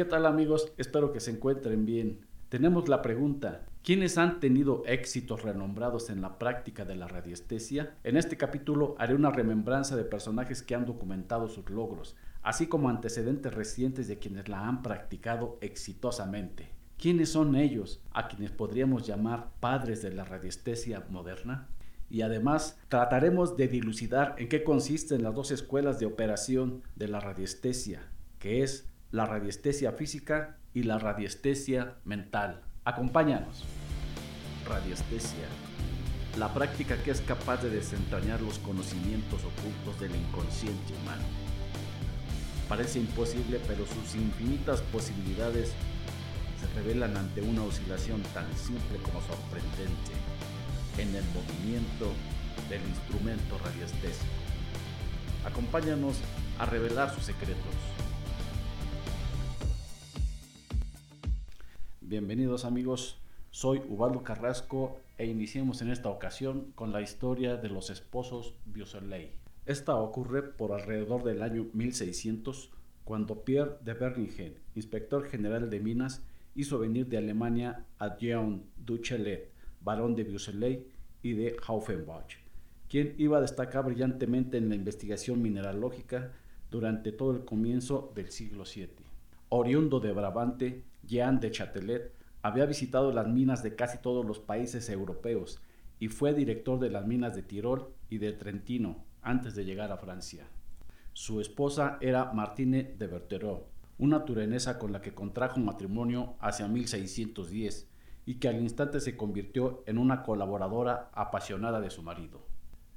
¿Qué tal amigos? Espero que se encuentren bien. Tenemos la pregunta, ¿quiénes han tenido éxitos renombrados en la práctica de la radiestesia? En este capítulo haré una remembranza de personajes que han documentado sus logros, así como antecedentes recientes de quienes la han practicado exitosamente. ¿Quiénes son ellos a quienes podríamos llamar padres de la radiestesia moderna? Y además trataremos de dilucidar en qué consisten las dos escuelas de operación de la radiestesia, que es la radiestesia física y la radiestesia mental. Acompáñanos. Radiestesia. La práctica que es capaz de desentrañar los conocimientos ocultos del inconsciente humano. Parece imposible, pero sus infinitas posibilidades se revelan ante una oscilación tan simple como sorprendente en el movimiento del instrumento radiestésico. Acompáñanos a revelar sus secretos. Bienvenidos amigos, soy Ubaldo Carrasco e iniciemos en esta ocasión con la historia de los esposos Biosoley. Esta ocurre por alrededor del año 1600 cuando Pierre de Berningen, inspector general de minas, hizo venir de Alemania a Jean Duchelet, barón de Biosoley y de Haufenbach, quien iba a destacar brillantemente en la investigación mineralógica durante todo el comienzo del siglo VII. Oriundo de Brabante, Jean de Chatelet había visitado las minas de casi todos los países europeos y fue director de las minas de Tirol y de Trentino antes de llegar a Francia. Su esposa era Martine de Berterot, una turenesa con la que contrajo matrimonio hacia 1610 y que al instante se convirtió en una colaboradora apasionada de su marido.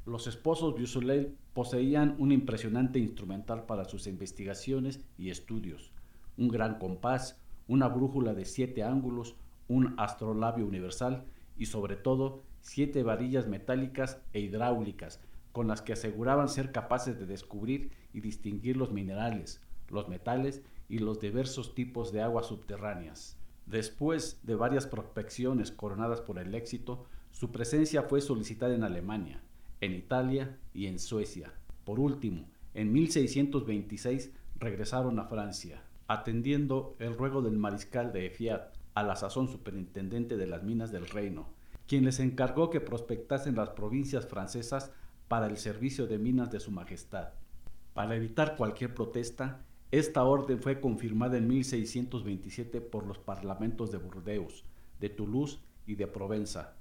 Los esposos Busoleil poseían un impresionante instrumental para sus investigaciones y estudios, un gran compás, una brújula de siete ángulos, un astrolabio universal y sobre todo siete varillas metálicas e hidráulicas con las que aseguraban ser capaces de descubrir y distinguir los minerales, los metales y los diversos tipos de aguas subterráneas. Después de varias prospecciones coronadas por el éxito, su presencia fue solicitada en Alemania, en Italia y en Suecia. Por último, en 1626 regresaron a Francia atendiendo el ruego del mariscal de Efiat, a la sazón superintendente de las minas del reino, quien les encargó que prospectasen las provincias francesas para el servicio de minas de su majestad. Para evitar cualquier protesta, esta orden fue confirmada en 1627 por los parlamentos de Burdeos, de Toulouse y de Provenza.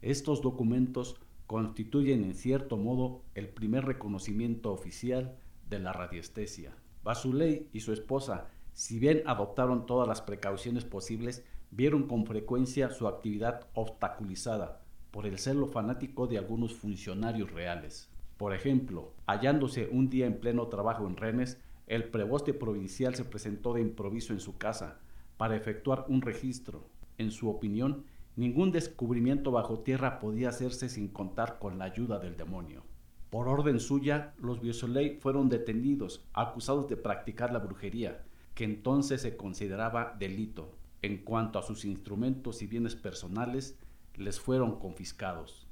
Estos documentos constituyen en cierto modo el primer reconocimiento oficial de la radiestesia. Basuley y su esposa si bien adoptaron todas las precauciones posibles, vieron con frecuencia su actividad obstaculizada por el celo fanático de algunos funcionarios reales. Por ejemplo, hallándose un día en pleno trabajo en Rennes, el preboste provincial se presentó de improviso en su casa para efectuar un registro. En su opinión, ningún descubrimiento bajo tierra podía hacerse sin contar con la ayuda del demonio. Por orden suya, los Biosolei fueron detenidos, acusados de practicar la brujería, que entonces se consideraba delito. En cuanto a sus instrumentos y bienes personales, les fueron confiscados.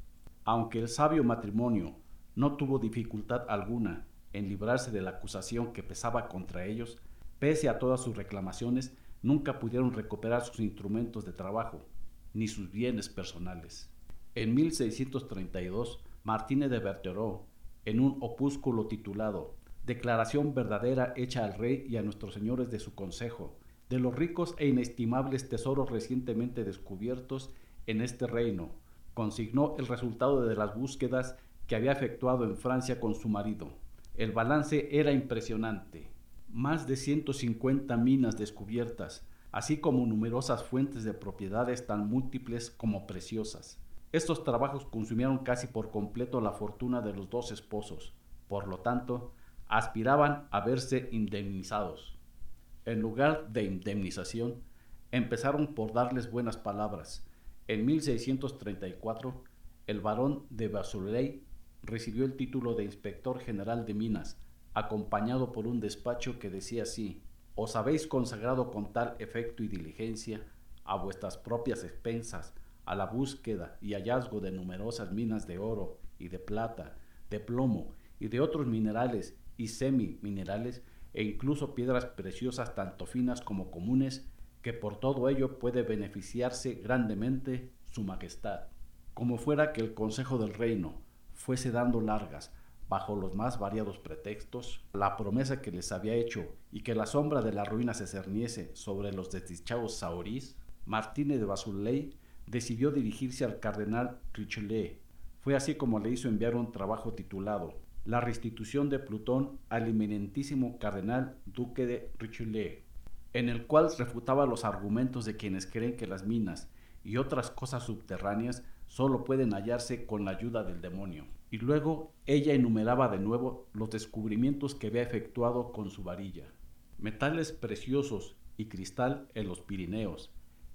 Aunque el sabio matrimonio no tuvo dificultad alguna en librarse de la acusación que pesaba contra ellos, pese a todas sus reclamaciones, nunca pudieron recuperar sus instrumentos de trabajo, ni sus bienes personales. En 1632, Martínez de Berterot, en un opúsculo titulado declaración verdadera hecha al rey y a nuestros señores de su consejo, de los ricos e inestimables tesoros recientemente descubiertos en este reino, consignó el resultado de las búsquedas que había efectuado en Francia con su marido. El balance era impresionante. Más de 150 minas descubiertas, así como numerosas fuentes de propiedades tan múltiples como preciosas. Estos trabajos consumieron casi por completo la fortuna de los dos esposos. Por lo tanto, aspiraban a verse indemnizados. En lugar de indemnización, empezaron por darles buenas palabras. En 1634, el barón de Basuley recibió el título de inspector general de minas, acompañado por un despacho que decía así, os habéis consagrado con tal efecto y diligencia a vuestras propias expensas a la búsqueda y hallazgo de numerosas minas de oro y de plata, de plomo y de otros minerales y semi-minerales e incluso piedras preciosas tanto finas como comunes, que por todo ello puede beneficiarse grandemente su majestad. Como fuera que el Consejo del Reino fuese dando largas, bajo los más variados pretextos, la promesa que les había hecho y que la sombra de la ruina se cerniese sobre los desdichados saurís, Martínez de Basuley decidió dirigirse al cardenal Richelieu. Fue así como le hizo enviar un trabajo titulado La restitución de Plutón al eminentísimo cardenal duque de Richelieu, en el cual refutaba los argumentos de quienes creen que las minas y otras cosas subterráneas solo pueden hallarse con la ayuda del demonio. Y luego ella enumeraba de nuevo los descubrimientos que había efectuado con su varilla. Metales preciosos y cristal en los Pirineos,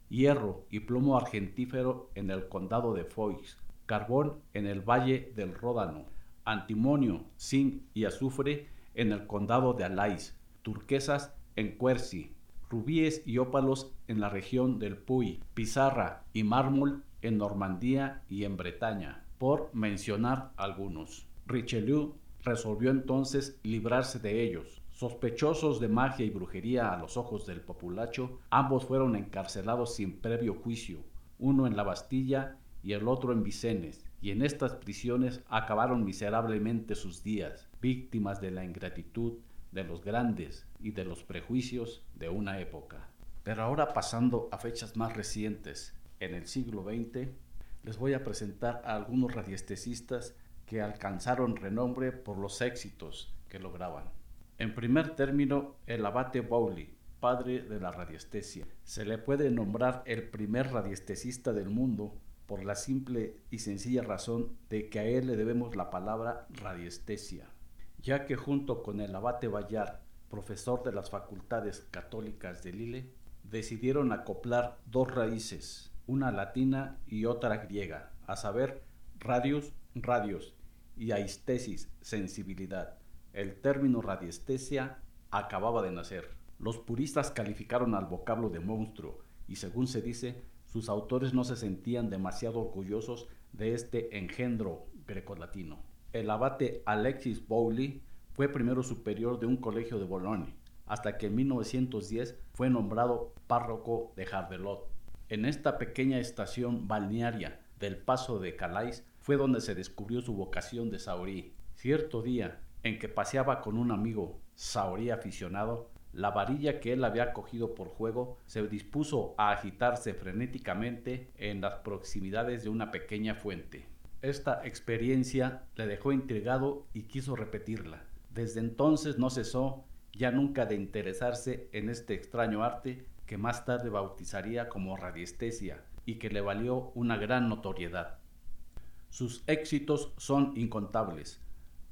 hierro y plomo argentífero en el condado de Foix, carbón en el valle del Ródano, antimonio, zinc y azufre en el condado de Alais, turquesas en Quercy, rubíes y ópalos en la región del Puy, pizarra y mármol en Normandía y en Bretaña, por mencionar algunos. Richelieu resolvió entonces librarse de ellos. Sospechosos de magia y brujería a los ojos del populacho, ambos fueron encarcelados sin previo juicio, uno en la Bastilla y el otro en Vicenes, y en estas prisiones acabaron miserablemente sus días, víctimas de la ingratitud de los grandes y de los prejuicios de una época. Pero ahora pasando a fechas más recientes, en el siglo XX, les voy a presentar a algunos radiestesistas que alcanzaron renombre por los éxitos que lograban. En primer término, el abate Bowley, padre de la radiestesia. Se le puede nombrar el primer radiestesista del mundo por la simple y sencilla razón de que a él le debemos la palabra radiestesia, ya que junto con el abate Bayard, profesor de las facultades católicas de Lille, decidieron acoplar dos raíces, una latina y otra griega, a saber, radius, radios, y aistesis, sensibilidad. El término radiestesia acababa de nacer. Los puristas calificaron al vocablo de monstruo, y según se dice, sus autores no se sentían demasiado orgullosos de este engendro grecolatino. El abate Alexis Bowley fue primero superior de un colegio de Bologne, hasta que en 1910 fue nombrado párroco de Jardelot. En esta pequeña estación balnearia del paso de Calais fue donde se descubrió su vocación de saorí. Cierto día, en que paseaba con un amigo saorí aficionado, la varilla que él había cogido por juego se dispuso a agitarse frenéticamente en las proximidades de una pequeña fuente. Esta experiencia le dejó intrigado y quiso repetirla. Desde entonces no cesó ya nunca de interesarse en este extraño arte que más tarde bautizaría como radiestesia y que le valió una gran notoriedad. Sus éxitos son incontables.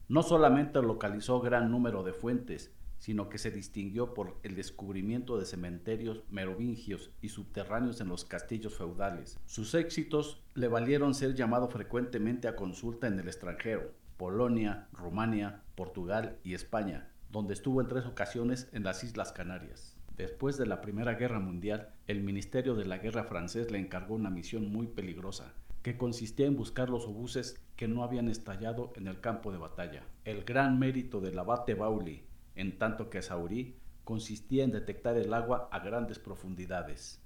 No solamente localizó gran número de fuentes, sino que se distinguió por el descubrimiento de cementerios merovingios y subterráneos en los castillos feudales. Sus éxitos le valieron ser llamado frecuentemente a consulta en el extranjero, Polonia, Rumania, Portugal y España, donde estuvo en tres ocasiones en las Islas Canarias. Después de la Primera Guerra Mundial, el Ministerio de la Guerra francés le encargó una misión muy peligrosa, que consistía en buscar los obuses que no habían estallado en el campo de batalla. El gran mérito del abate Bauli, en tanto que Saurí, consistía en detectar el agua a grandes profundidades,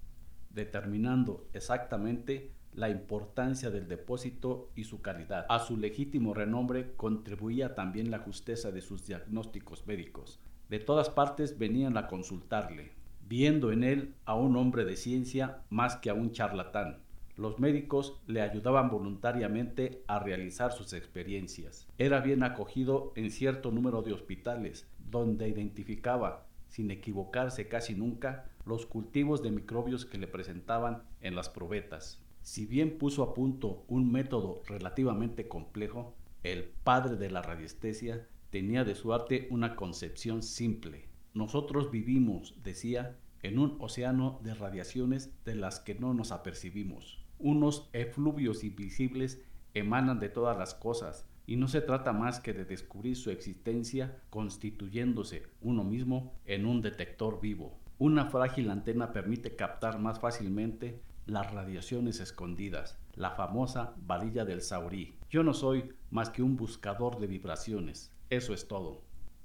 determinando exactamente la importancia del depósito y su calidad. A su legítimo renombre contribuía también la justeza de sus diagnósticos médicos, de todas partes venían a consultarle, viendo en él a un hombre de ciencia más que a un charlatán. Los médicos le ayudaban voluntariamente a realizar sus experiencias. Era bien acogido en cierto número de hospitales, donde identificaba, sin equivocarse casi nunca, los cultivos de microbios que le presentaban en las probetas. Si bien puso a punto un método relativamente complejo, el padre de la radiestesia tenía de su arte una concepción simple. Nosotros vivimos, decía, en un océano de radiaciones de las que no nos apercibimos. Unos efluvios invisibles emanan de todas las cosas, y no se trata más que de descubrir su existencia constituyéndose uno mismo en un detector vivo. Una frágil antena permite captar más fácilmente las radiaciones escondidas, la famosa varilla del saurí. Yo no soy más que un buscador de vibraciones, eso es todo.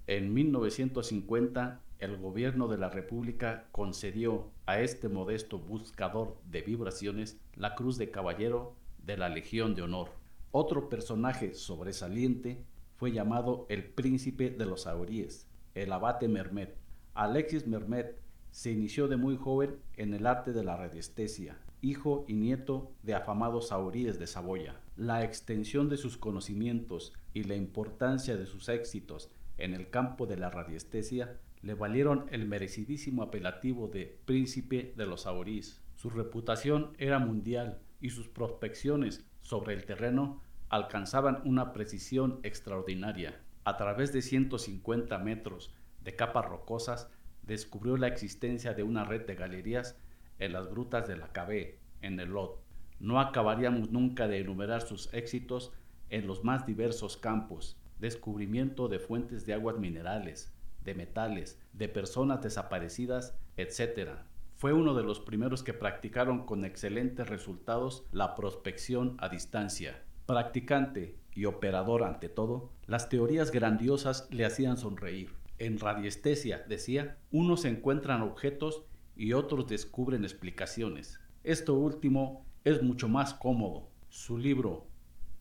En 1950, el gobierno de la República concedió a este modesto buscador de vibraciones la Cruz de Caballero de la Legión de Honor. Otro personaje sobresaliente fue llamado el Príncipe de los Auríes, el abate Mermet. Alexis Mermet se inició de muy joven en el arte de la radiestesia, hijo y nieto de afamados sauríes de Saboya. La extensión de sus conocimientos y la importancia de sus éxitos en el campo de la radiestesia le valieron el merecidísimo apelativo de príncipe de los saurís. Su reputación era mundial y sus prospecciones sobre el terreno alcanzaban una precisión extraordinaria. A través de 150 metros de capas rocosas, descubrió la existencia de una red de galerías en las grutas de la Cabé, en el Lot. No acabaríamos nunca de enumerar sus éxitos en los más diversos campos, descubrimiento de fuentes de aguas minerales, de metales, de personas desaparecidas, etc. Fue uno de los primeros que practicaron con excelentes resultados la prospección a distancia. Practicante y operador ante todo, las teorías grandiosas le hacían sonreír. En radiestesia, decía, unos encuentran objetos y otros descubren explicaciones. Esto último es mucho más cómodo. Su libro,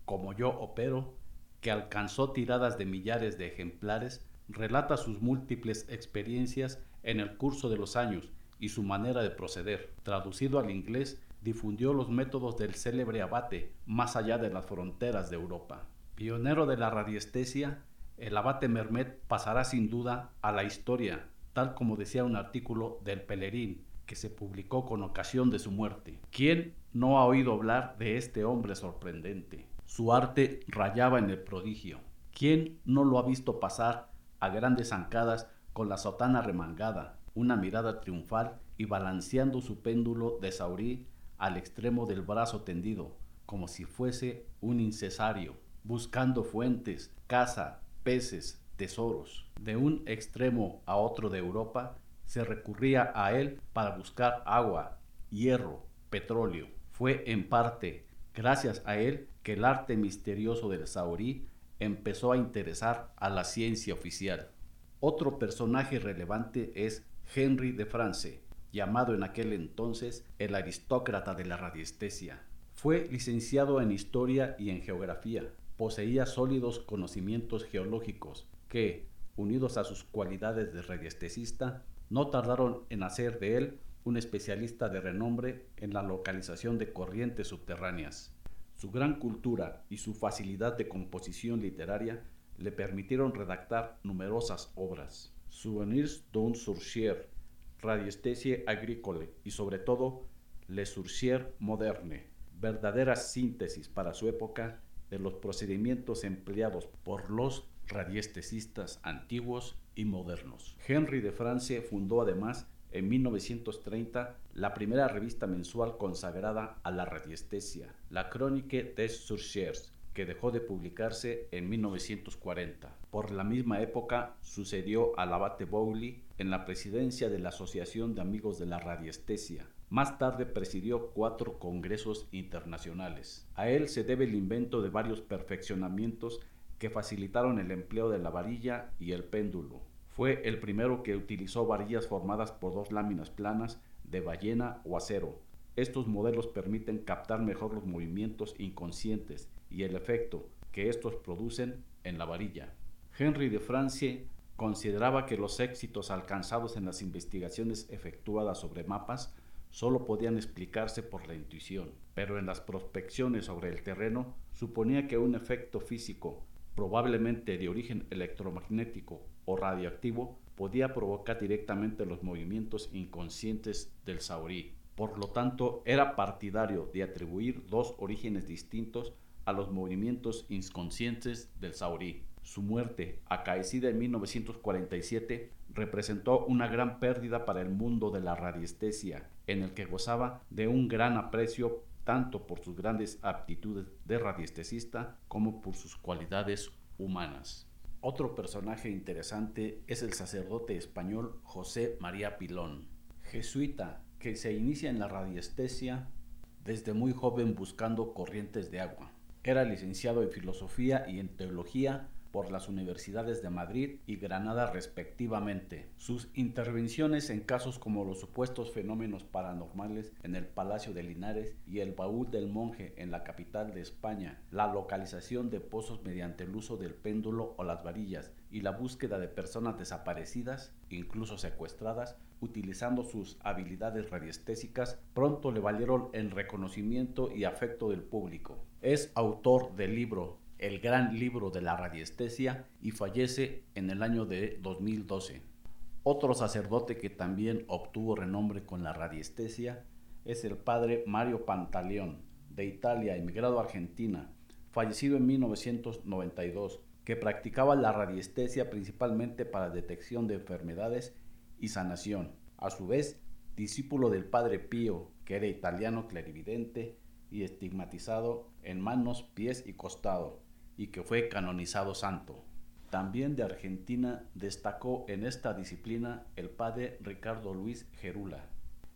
Como yo opero, que alcanzó tiradas de millares de ejemplares, relata sus múltiples experiencias en el curso de los años y su manera de proceder. Traducido al inglés, difundió los métodos del célebre abate más allá de las fronteras de Europa. Pionero de la radiestesia, el abate Mermet pasará sin duda a la historia, tal como decía un artículo del Pelerín que se publicó con ocasión de su muerte. ¿Quién no ha oído hablar de este hombre sorprendente? Su arte rayaba en el prodigio. ¿Quién no lo ha visto pasar a grandes zancadas con la sotana remangada, una mirada triunfal y balanceando su péndulo de saurí al extremo del brazo tendido, como si fuese un incesario, buscando fuentes, caza, peces, tesoros. De un extremo a otro de Europa se recurría a él para buscar agua, hierro, petróleo. Fue en parte gracias a él que el arte misterioso del saurí empezó a interesar a la ciencia oficial. Otro personaje relevante es Henry de France, llamado en aquel entonces el aristócrata de la radiestesia. Fue licenciado en historia y en geografía. Poseía sólidos conocimientos geológicos que, unidos a sus cualidades de radiestesista, no tardaron en hacer de él un especialista de renombre en la localización de corrientes subterráneas. Su gran cultura y su facilidad de composición literaria le permitieron redactar numerosas obras. Souvenirs d'un sourcier, Radiestesie agricole y sobre todo Le Sourcier moderne, verdadera síntesis para su época de los procedimientos empleados por los radiestesistas antiguos y modernos. Henry de Francia fundó además en 1930 la primera revista mensual consagrada a la radiestesia, la Chronique des Surchiers, que dejó de publicarse en 1940. Por la misma época sucedió al abate Bowley en la presidencia de la Asociación de Amigos de la Radiestesia. Más tarde presidió cuatro congresos internacionales. A él se debe el invento de varios perfeccionamientos que facilitaron el empleo de la varilla y el péndulo, fue el primero que utilizó varillas formadas por dos láminas planas de ballena o acero. Estos modelos permiten captar mejor los movimientos inconscientes y el efecto que estos producen en la varilla. Henry de Francia consideraba que los éxitos alcanzados en las investigaciones efectuadas sobre mapas solo podían explicarse por la intuición, pero en las prospecciones sobre el terreno suponía que un efecto físico, probablemente de origen electromagnético o radioactivo podía provocar directamente los movimientos inconscientes del saurí. Por lo tanto, era partidario de atribuir dos orígenes distintos a los movimientos inconscientes del saurí. Su muerte, acaecida en 1947, representó una gran pérdida para el mundo de la radiestesia, en el que gozaba de un gran aprecio tanto por sus grandes aptitudes de radiestesista como por sus cualidades humanas. Otro personaje interesante es el sacerdote español José María Pilón, jesuita que se inicia en la radiestesia desde muy joven buscando corrientes de agua. Era licenciado en filosofía y en teología por las universidades de Madrid y Granada respectivamente. Sus intervenciones en casos como los supuestos fenómenos paranormales en el Palacio de Linares y el baúl del monje en la capital de España, la localización de pozos mediante el uso del péndulo o las varillas y la búsqueda de personas desaparecidas, incluso secuestradas, utilizando sus habilidades radiestésicas, pronto le valieron el reconocimiento y afecto del público. Es autor del libro El gran libro de la radiestesia y fallece en el año de 2012. Otro sacerdote que también obtuvo renombre con la radiestesia es el padre Mario Pantaleón, de Italia, emigrado a Argentina, fallecido en 1992, que practicaba la radiestesia principalmente para detección de enfermedades y sanación. A su vez, discípulo del Padre Pío, que era italiano clarividente y estigmatizado en manos, pies y costado, y que fue canonizado santo. También de Argentina destacó en esta disciplina el padre Ricardo Luis Gerula,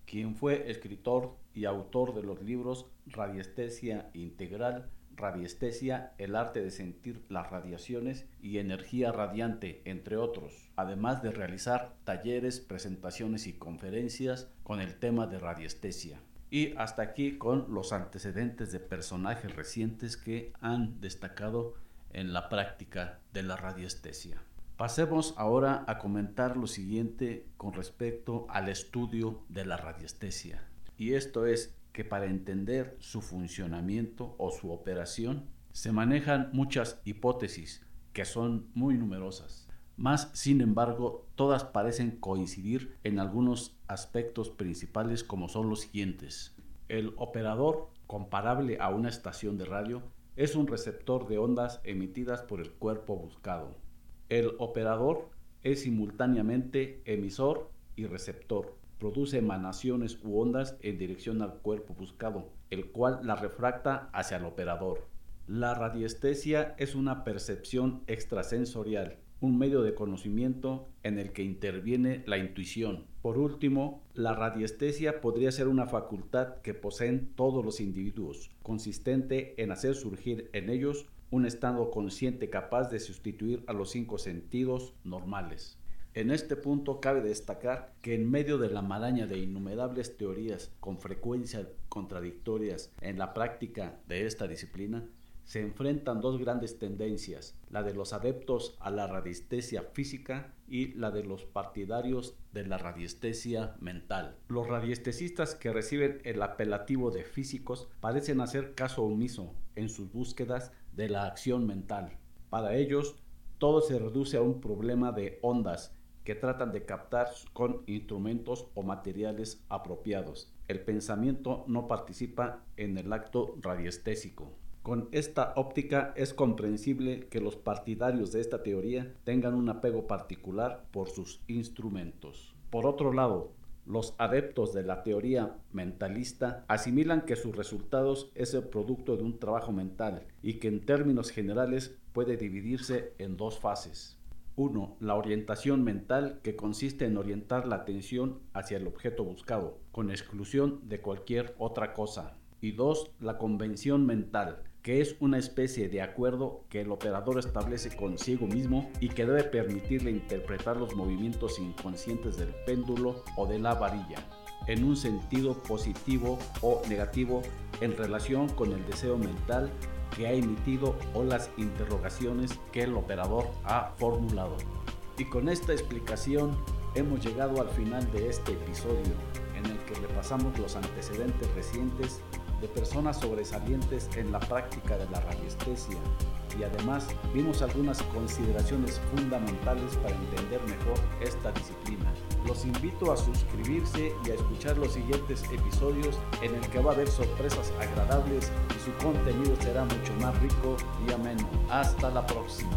quien fue escritor y autor de los libros Radiestesia Integral, radiestesia, el arte de sentir las radiaciones y energía radiante, entre otros, además de realizar talleres, presentaciones y conferencias con el tema de radiestesia. Y hasta aquí con los antecedentes de personajes recientes que han destacado en la práctica de la radiestesia. Pasemos ahora a comentar lo siguiente con respecto al estudio de la radiestesia. Y esto es que para entender su funcionamiento o su operación se manejan muchas hipótesis que son muy numerosas. Más, sin embargo, todas parecen coincidir en algunos aspectos principales como son los siguientes. El operador, comparable a una estación de radio, es un receptor de ondas emitidas por el cuerpo buscado. El operador es simultáneamente emisor y receptor produce emanaciones u ondas en dirección al cuerpo buscado, el cual la refracta hacia el operador. La radiestesia es una percepción extrasensorial, un medio de conocimiento en el que interviene la intuición. Por último, la radiestesia podría ser una facultad que poseen todos los individuos, consistente en hacer surgir en ellos un estado consciente capaz de sustituir a los cinco sentidos normales. En este punto cabe destacar que en medio de la maraña de innumerables teorías con frecuencia contradictorias en la práctica de esta disciplina, se enfrentan dos grandes tendencias, la de los adeptos a la radiestesia física y la de los partidarios de la radiestesia mental. Los radiestesistas que reciben el apelativo de físicos parecen hacer caso omiso en sus búsquedas de la acción mental. Para ellos, todo se reduce a un problema de ondas que tratan de captar con instrumentos o materiales apropiados. El pensamiento no participa en el acto radiestésico. Con esta óptica es comprensible que los partidarios de esta teoría tengan un apego particular por sus instrumentos. Por otro lado, los adeptos de la teoría mentalista asimilan que sus resultados es el producto de un trabajo mental y que en términos generales puede dividirse en dos fases. 1. La orientación mental, que consiste en orientar la atención hacia el objeto buscado, con exclusión de cualquier otra cosa. Y 2. La convención mental, que es una especie de acuerdo que el operador establece consigo mismo y que debe permitirle interpretar los movimientos inconscientes del péndulo o de la varilla en un sentido positivo o negativo en relación con el deseo mental que ha emitido o las interrogaciones que el operador ha formulado. Y con esta explicación hemos llegado al final de este episodio en el que repasamos los antecedentes recientes de personas sobresalientes en la práctica de la radiestesia y además vimos algunas consideraciones fundamentales para entender mejor esta disciplina. Los invito a suscribirse y a escuchar los siguientes episodios en el que va a haber sorpresas agradables y su contenido será mucho más rico y ameno. Hasta la próxima.